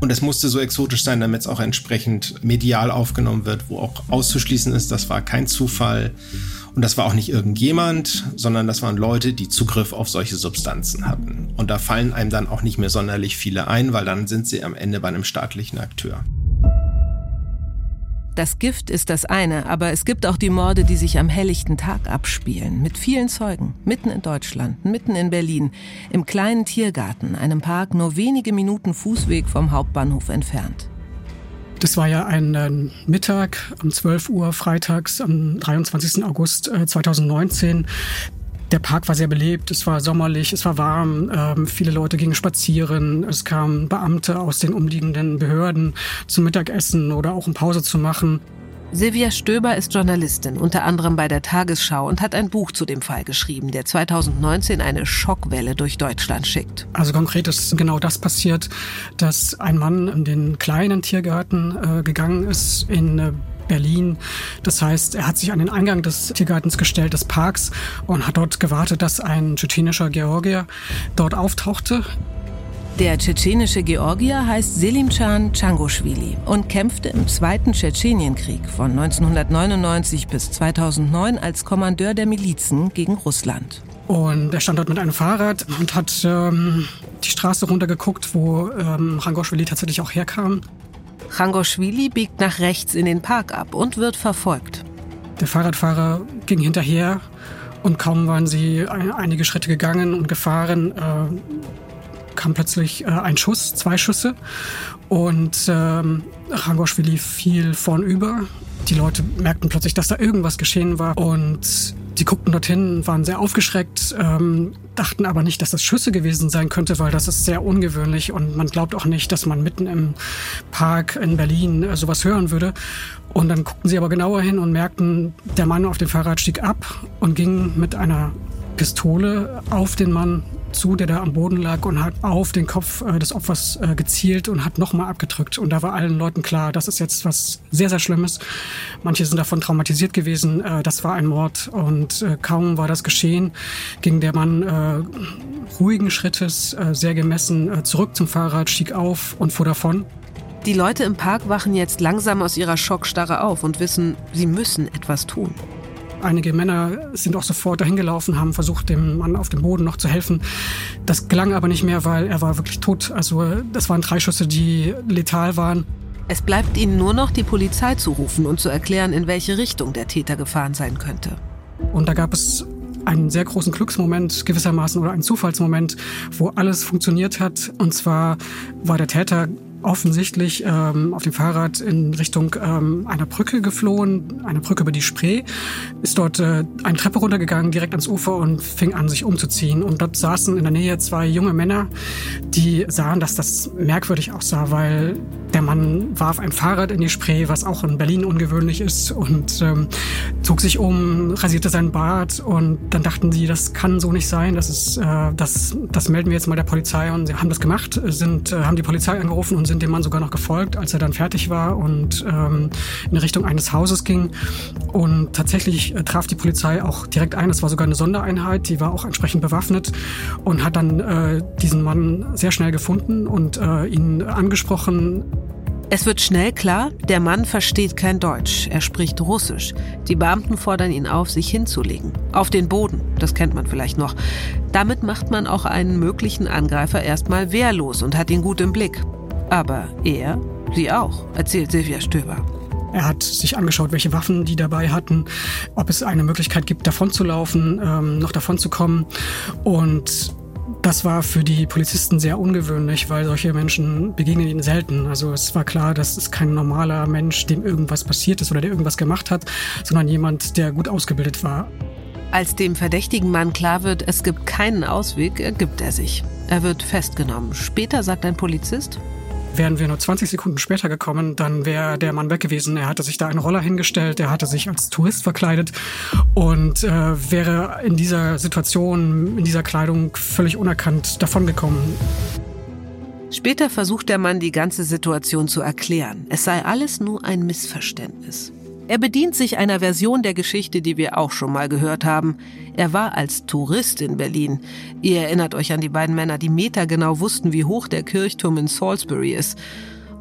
und es musste so exotisch sein, damit es auch entsprechend medial aufgenommen wird, wo auch auszuschließen ist, das war kein Zufall und das war auch nicht irgendjemand, sondern das waren Leute, die Zugriff auf solche Substanzen hatten. Und da fallen einem dann auch nicht mehr sonderlich viele ein, weil dann sind sie am Ende bei einem staatlichen Akteur. Das Gift ist das eine, aber es gibt auch die Morde, die sich am helllichten Tag abspielen, mit vielen Zeugen, mitten in Deutschland, mitten in Berlin, im kleinen Tiergarten, einem Park nur wenige Minuten Fußweg vom Hauptbahnhof entfernt. Das war ja ein äh, Mittag um 12 Uhr freitags am 23. August äh, 2019. Der Park war sehr belebt, es war sommerlich, es war warm, ähm, viele Leute gingen spazieren, es kamen Beamte aus den umliegenden Behörden zum Mittagessen oder auch um Pause zu machen. Silvia Stöber ist Journalistin, unter anderem bei der Tagesschau und hat ein Buch zu dem Fall geschrieben, der 2019 eine Schockwelle durch Deutschland schickt. Also konkret ist genau das passiert, dass ein Mann in den kleinen Tiergarten äh, gegangen ist in äh, Berlin. Das heißt, er hat sich an den Eingang des Tiergartens gestellt, des Parks, und hat dort gewartet, dass ein tschetschenischer Georgier dort auftauchte. Der tschetschenische Georgier heißt Selimchan Changoshvili und kämpfte im Zweiten Tschetschenienkrieg von 1999 bis 2009 als Kommandeur der Milizen gegen Russland. Und er stand dort mit einem Fahrrad und hat ähm, die Straße runtergeguckt, wo ähm, tatsächlich auch herkam. Changoshvili biegt nach rechts in den Park ab und wird verfolgt. Der Fahrradfahrer ging hinterher und kaum waren sie einige Schritte gegangen und gefahren, äh, kam plötzlich äh, ein Schuss, zwei Schüsse und ähm, Rangoshvili fiel vornüber. Die Leute merkten plötzlich, dass da irgendwas geschehen war und die guckten dorthin, waren sehr aufgeschreckt, ähm, dachten aber nicht, dass das Schüsse gewesen sein könnte, weil das ist sehr ungewöhnlich und man glaubt auch nicht, dass man mitten im Park in Berlin äh, sowas hören würde. Und dann guckten sie aber genauer hin und merkten, der Mann auf dem Fahrrad stieg ab und ging mit einer Pistole auf den Mann zu, der da am Boden lag und hat auf den Kopf äh, des Opfers äh, gezielt und hat nochmal abgedrückt. Und da war allen Leuten klar, das ist jetzt was sehr, sehr Schlimmes. Manche sind davon traumatisiert gewesen. Äh, das war ein Mord und äh, kaum war das geschehen, ging der Mann äh, ruhigen Schrittes, äh, sehr gemessen, zurück zum Fahrrad, stieg auf und fuhr davon. Die Leute im Park wachen jetzt langsam aus ihrer Schockstarre auf und wissen, sie müssen etwas tun. Einige Männer sind auch sofort dahin gelaufen, haben versucht, dem Mann auf dem Boden noch zu helfen. Das gelang aber nicht mehr, weil er war wirklich tot. Also das waren drei Schüsse, die letal waren. Es bleibt ihnen nur noch, die Polizei zu rufen und zu erklären, in welche Richtung der Täter gefahren sein könnte. Und da gab es einen sehr großen Glücksmoment gewissermaßen oder einen Zufallsmoment, wo alles funktioniert hat. Und zwar war der Täter offensichtlich ähm, auf dem Fahrrad in Richtung ähm, einer Brücke geflohen, eine Brücke über die Spree, ist dort äh, eine Treppe runtergegangen, direkt ans Ufer und fing an, sich umzuziehen. Und dort saßen in der Nähe zwei junge Männer, die sahen, dass das merkwürdig aussah, weil der Mann warf ein Fahrrad in die Spree, was auch in Berlin ungewöhnlich ist, und ähm, zog sich um, rasierte seinen Bart. Und dann dachten sie, das kann so nicht sein, das ist, äh, das, das melden wir jetzt mal der Polizei. Und sie haben das gemacht, sind, äh, haben die Polizei angerufen und sind dem Mann sogar noch gefolgt, als er dann fertig war und ähm, in Richtung eines Hauses ging und tatsächlich äh, traf die Polizei auch direkt ein, es war sogar eine Sondereinheit, die war auch entsprechend bewaffnet und hat dann äh, diesen Mann sehr schnell gefunden und äh, ihn angesprochen, es wird schnell klar, der Mann versteht kein Deutsch, er spricht Russisch. Die Beamten fordern ihn auf, sich hinzulegen. Auf den Boden, das kennt man vielleicht noch. Damit macht man auch einen möglichen Angreifer erstmal wehrlos und hat ihn gut im Blick. Aber er, sie auch, erzählt Silvia Stöber. Er hat sich angeschaut, welche Waffen die dabei hatten, ob es eine Möglichkeit gibt, davonzulaufen, ähm, noch davonzukommen. Und das war für die Polizisten sehr ungewöhnlich, weil solche Menschen begegnen ihnen selten. Also es war klar, dass es kein normaler Mensch, dem irgendwas passiert ist oder der irgendwas gemacht hat, sondern jemand, der gut ausgebildet war. Als dem verdächtigen Mann klar wird, es gibt keinen Ausweg, ergibt er sich. Er wird festgenommen. Später sagt ein Polizist, Wären wir nur 20 Sekunden später gekommen, dann wäre der Mann weg gewesen. Er hatte sich da einen Roller hingestellt, er hatte sich als Tourist verkleidet und äh, wäre in dieser Situation, in dieser Kleidung völlig unerkannt davongekommen. Später versucht der Mann die ganze Situation zu erklären. Es sei alles nur ein Missverständnis. Er bedient sich einer Version der Geschichte, die wir auch schon mal gehört haben. Er war als Tourist in Berlin. Ihr erinnert euch an die beiden Männer, die metergenau wussten, wie hoch der Kirchturm in Salisbury ist.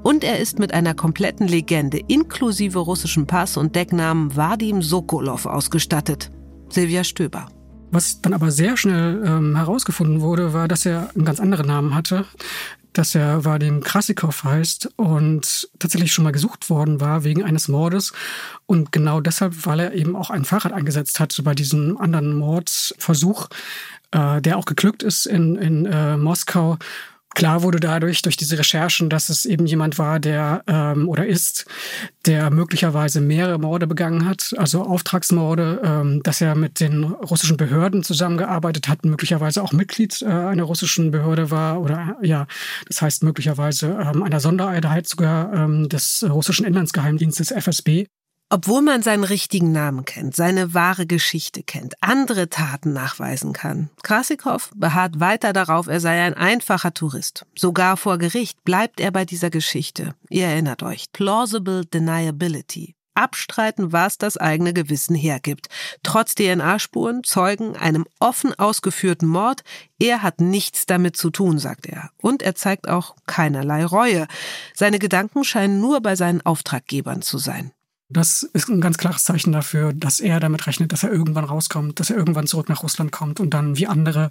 Und er ist mit einer kompletten Legende inklusive russischem Pass und Decknamen Vadim Sokolov ausgestattet. Silvia Stöber. Was dann aber sehr schnell ähm, herausgefunden wurde, war, dass er einen ganz anderen Namen hatte, dass er Vadim Krasikov heißt und tatsächlich schon mal gesucht worden war wegen eines Mordes. Und genau deshalb, weil er eben auch ein Fahrrad eingesetzt hat bei diesem anderen Mordversuch, äh, der auch geglückt ist in, in äh, Moskau Klar wurde dadurch, durch diese Recherchen, dass es eben jemand war, der ähm, oder ist, der möglicherweise mehrere Morde begangen hat, also Auftragsmorde, ähm, dass er mit den russischen Behörden zusammengearbeitet hat, möglicherweise auch Mitglied äh, einer russischen Behörde war oder ja, das heißt möglicherweise ähm, einer Sondereinheit sogar ähm, des russischen Inlandsgeheimdienstes FSB. Obwohl man seinen richtigen Namen kennt, seine wahre Geschichte kennt, andere Taten nachweisen kann. Krasikow beharrt weiter darauf, er sei ein einfacher Tourist. Sogar vor Gericht bleibt er bei dieser Geschichte. Ihr erinnert euch. Plausible Deniability. Abstreiten, was das eigene Gewissen hergibt. Trotz DNA-Spuren, Zeugen, einem offen ausgeführten Mord, er hat nichts damit zu tun, sagt er. Und er zeigt auch keinerlei Reue. Seine Gedanken scheinen nur bei seinen Auftraggebern zu sein. Das ist ein ganz klares Zeichen dafür, dass er damit rechnet, dass er irgendwann rauskommt, dass er irgendwann zurück nach Russland kommt und dann wie andere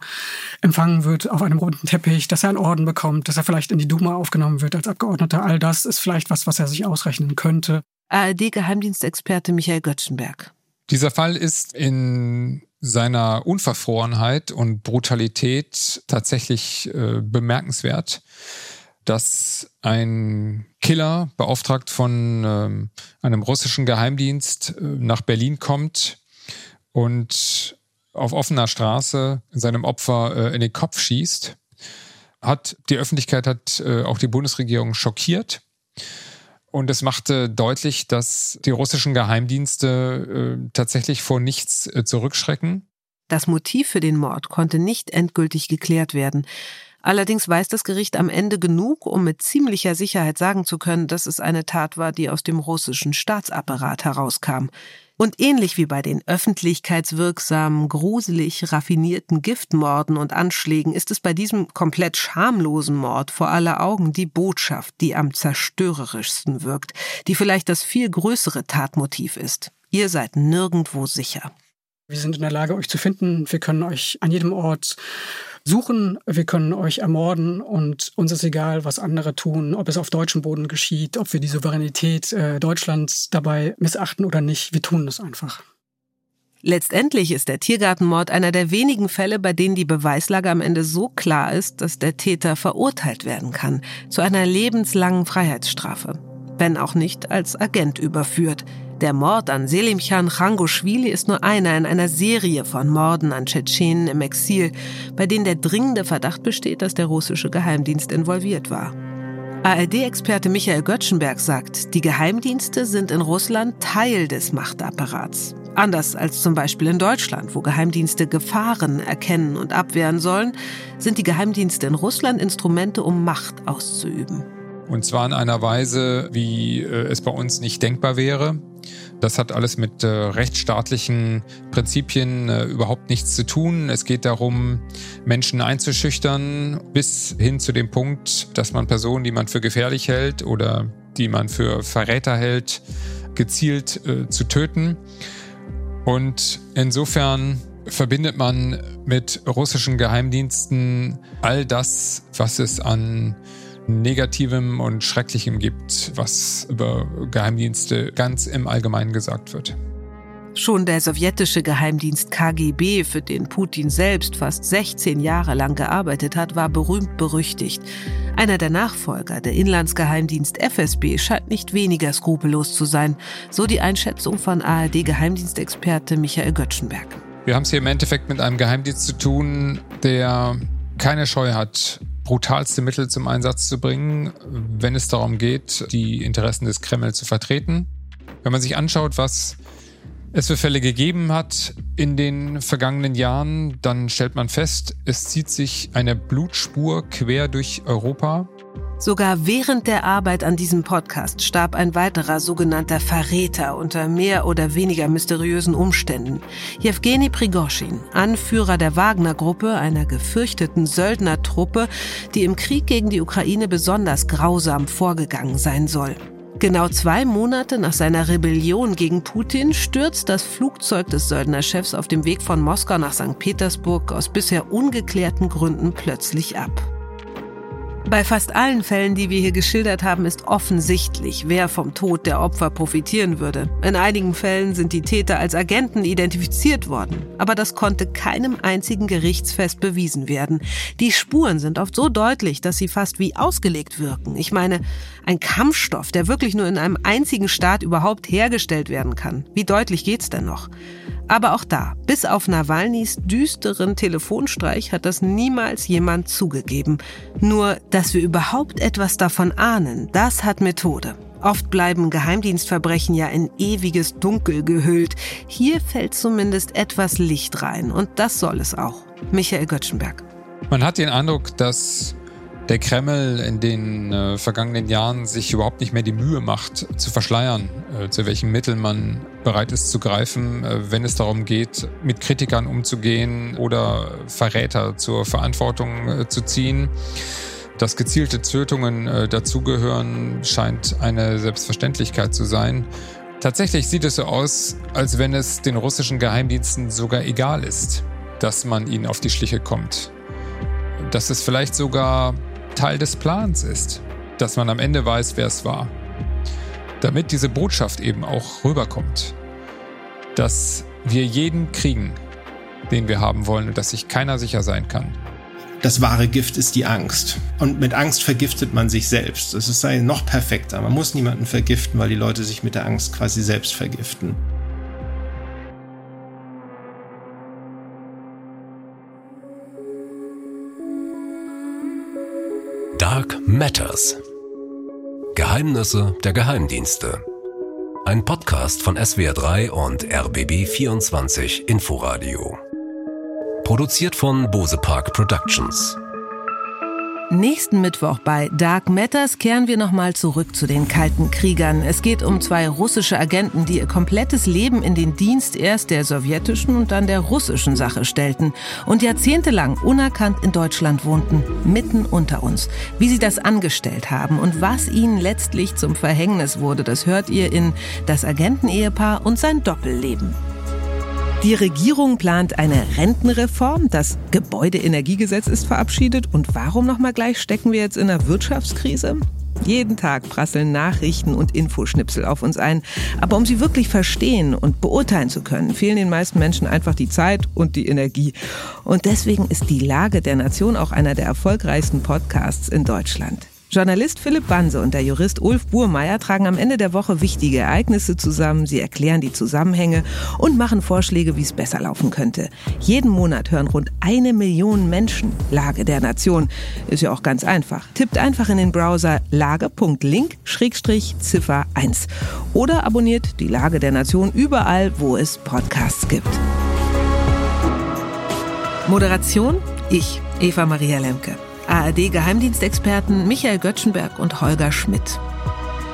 empfangen wird auf einem roten Teppich, dass er einen Orden bekommt, dass er vielleicht in die Duma aufgenommen wird als Abgeordneter. All das ist vielleicht was, was er sich ausrechnen könnte. ARD-Geheimdienstexperte Michael Göttschenberg. Dieser Fall ist in seiner Unverfrorenheit und Brutalität tatsächlich äh, bemerkenswert dass ein Killer, beauftragt von ähm, einem russischen Geheimdienst, äh, nach Berlin kommt und auf offener Straße seinem Opfer äh, in den Kopf schießt. Hat die Öffentlichkeit hat äh, auch die Bundesregierung schockiert. Und es machte deutlich, dass die russischen Geheimdienste äh, tatsächlich vor nichts äh, zurückschrecken. Das Motiv für den Mord konnte nicht endgültig geklärt werden. Allerdings weiß das Gericht am Ende genug, um mit ziemlicher Sicherheit sagen zu können, dass es eine Tat war, die aus dem russischen Staatsapparat herauskam. Und ähnlich wie bei den öffentlichkeitswirksamen, gruselig raffinierten Giftmorden und Anschlägen ist es bei diesem komplett schamlosen Mord vor aller Augen die Botschaft, die am zerstörerischsten wirkt, die vielleicht das viel größere Tatmotiv ist. Ihr seid nirgendwo sicher. Wir sind in der Lage, euch zu finden. Wir können euch an jedem Ort suchen, wir können euch ermorden und uns ist egal, was andere tun, ob es auf deutschem Boden geschieht, ob wir die Souveränität äh, Deutschlands dabei missachten oder nicht. Wir tun das einfach. Letztendlich ist der Tiergartenmord einer der wenigen Fälle, bei denen die Beweislage am Ende so klar ist, dass der Täter verurteilt werden kann zu einer lebenslangen Freiheitsstrafe, wenn auch nicht als Agent überführt. Der Mord an Selimchan Khangoshvili ist nur einer in einer Serie von Morden an Tschetschenen im Exil, bei denen der dringende Verdacht besteht, dass der russische Geheimdienst involviert war. ARD-Experte Michael Göttschenberg sagt, die Geheimdienste sind in Russland Teil des Machtapparats. Anders als zum Beispiel in Deutschland, wo Geheimdienste Gefahren erkennen und abwehren sollen, sind die Geheimdienste in Russland Instrumente, um Macht auszuüben. Und zwar in einer Weise, wie äh, es bei uns nicht denkbar wäre. Das hat alles mit äh, rechtsstaatlichen Prinzipien äh, überhaupt nichts zu tun. Es geht darum, Menschen einzuschüchtern, bis hin zu dem Punkt, dass man Personen, die man für gefährlich hält oder die man für Verräter hält, gezielt äh, zu töten. Und insofern verbindet man mit russischen Geheimdiensten all das, was es an Negativem und Schrecklichem gibt, was über Geheimdienste ganz im Allgemeinen gesagt wird. Schon der sowjetische Geheimdienst KGB, für den Putin selbst fast 16 Jahre lang gearbeitet hat, war berühmt berüchtigt. Einer der Nachfolger, der Inlandsgeheimdienst FSB, scheint nicht weniger skrupellos zu sein, so die Einschätzung von ARD-Geheimdienstexperte Michael Göttschenberg. Wir haben es hier im Endeffekt mit einem Geheimdienst zu tun, der keine Scheu hat, brutalste Mittel zum Einsatz zu bringen, wenn es darum geht, die Interessen des Kreml zu vertreten. Wenn man sich anschaut, was es für Fälle gegeben hat in den vergangenen Jahren, dann stellt man fest, es zieht sich eine Blutspur quer durch Europa. Sogar während der Arbeit an diesem Podcast starb ein weiterer sogenannter Verräter unter mehr oder weniger mysteriösen Umständen. Jewgeni Prigoschin, Anführer der Wagner-Gruppe, einer gefürchteten Söldnertruppe, die im Krieg gegen die Ukraine besonders grausam vorgegangen sein soll. Genau zwei Monate nach seiner Rebellion gegen Putin stürzt das Flugzeug des Söldnerchefs auf dem Weg von Moskau nach St. Petersburg aus bisher ungeklärten Gründen plötzlich ab. Bei fast allen Fällen, die wir hier geschildert haben, ist offensichtlich, wer vom Tod der Opfer profitieren würde. In einigen Fällen sind die Täter als Agenten identifiziert worden, aber das konnte keinem einzigen Gerichtsfest bewiesen werden. Die Spuren sind oft so deutlich, dass sie fast wie ausgelegt wirken. Ich meine, ein Kampfstoff, der wirklich nur in einem einzigen Staat überhaupt hergestellt werden kann. Wie deutlich geht's denn noch? Aber auch da, bis auf Nawalnys düsteren Telefonstreich hat das niemals jemand zugegeben. Nur, dass wir überhaupt etwas davon ahnen, das hat Methode. Oft bleiben Geheimdienstverbrechen ja in ewiges Dunkel gehüllt. Hier fällt zumindest etwas Licht rein und das soll es auch. Michael Göttschenberg. Man hat den Eindruck, dass der Kreml in den äh, vergangenen Jahren sich überhaupt nicht mehr die Mühe macht, zu verschleiern, äh, zu welchen Mitteln man bereit ist zu greifen, äh, wenn es darum geht, mit Kritikern umzugehen oder Verräter zur Verantwortung äh, zu ziehen. Dass gezielte Tötungen äh, dazugehören, scheint eine Selbstverständlichkeit zu sein. Tatsächlich sieht es so aus, als wenn es den russischen Geheimdiensten sogar egal ist, dass man ihnen auf die Schliche kommt. Dass es vielleicht sogar Teil des Plans ist, dass man am Ende weiß, wer es war. Damit diese Botschaft eben auch rüberkommt, dass wir jeden kriegen, den wir haben wollen und dass sich keiner sicher sein kann. Das wahre Gift ist die Angst. Und mit Angst vergiftet man sich selbst. Es sei noch perfekter. Man muss niemanden vergiften, weil die Leute sich mit der Angst quasi selbst vergiften. Dark Matters. Geheimnisse der Geheimdienste. Ein Podcast von SWR3 und RBB24 Inforadio. Produziert von Bose Park Productions. Nächsten Mittwoch bei Dark Matters kehren wir nochmal zurück zu den kalten Kriegern. Es geht um zwei russische Agenten, die ihr komplettes Leben in den Dienst erst der sowjetischen und dann der russischen Sache stellten und jahrzehntelang unerkannt in Deutschland wohnten, mitten unter uns. Wie sie das angestellt haben und was ihnen letztlich zum Verhängnis wurde, das hört ihr in Das Agentenehepaar und sein Doppelleben. Die Regierung plant eine Rentenreform. Das Gebäudeenergiegesetz ist verabschiedet. Und warum nochmal gleich stecken wir jetzt in einer Wirtschaftskrise? Jeden Tag prasseln Nachrichten und Infoschnipsel auf uns ein. Aber um sie wirklich verstehen und beurteilen zu können, fehlen den meisten Menschen einfach die Zeit und die Energie. Und deswegen ist die Lage der Nation auch einer der erfolgreichsten Podcasts in Deutschland. Journalist Philipp Banse und der Jurist Ulf Burmeier tragen am Ende der Woche wichtige Ereignisse zusammen. Sie erklären die Zusammenhänge und machen Vorschläge, wie es besser laufen könnte. Jeden Monat hören rund eine Million Menschen Lage der Nation. Ist ja auch ganz einfach. Tippt einfach in den Browser lage.link-ziffer 1 oder abonniert die Lage der Nation überall, wo es Podcasts gibt. Moderation ich, Eva Maria Lemke. ARD-Geheimdienstexperten Michael Göttschenberg und Holger Schmidt.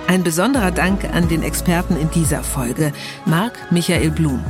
Ein besonderer Dank an den Experten in dieser Folge, Marc Michael Blum.